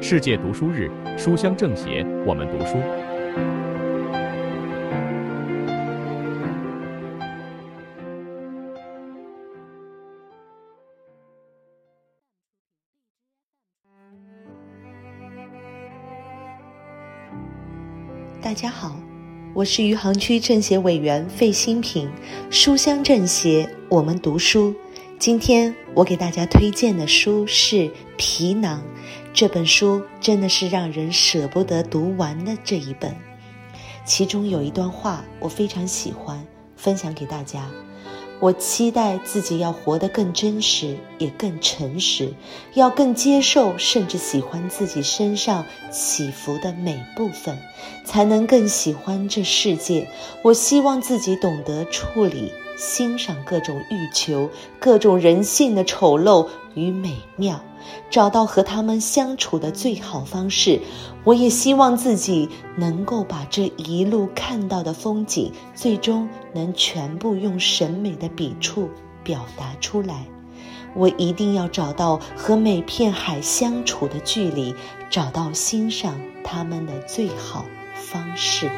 世界读书日，书香政协，我们读书。大家好，我是余杭区政协委员费新平，书香政协，我们读书。今天我给大家推荐的书是《皮囊》，这本书真的是让人舍不得读完的这一本。其中有一段话我非常喜欢，分享给大家。我期待自己要活得更真实，也更诚实，要更接受，甚至喜欢自己身上起伏的每部分，才能更喜欢这世界。我希望自己懂得处理。欣赏各种欲求、各种人性的丑陋与美妙，找到和他们相处的最好方式。我也希望自己能够把这一路看到的风景，最终能全部用审美的笔触表达出来。我一定要找到和每片海相处的距离，找到欣赏他们的最好方式。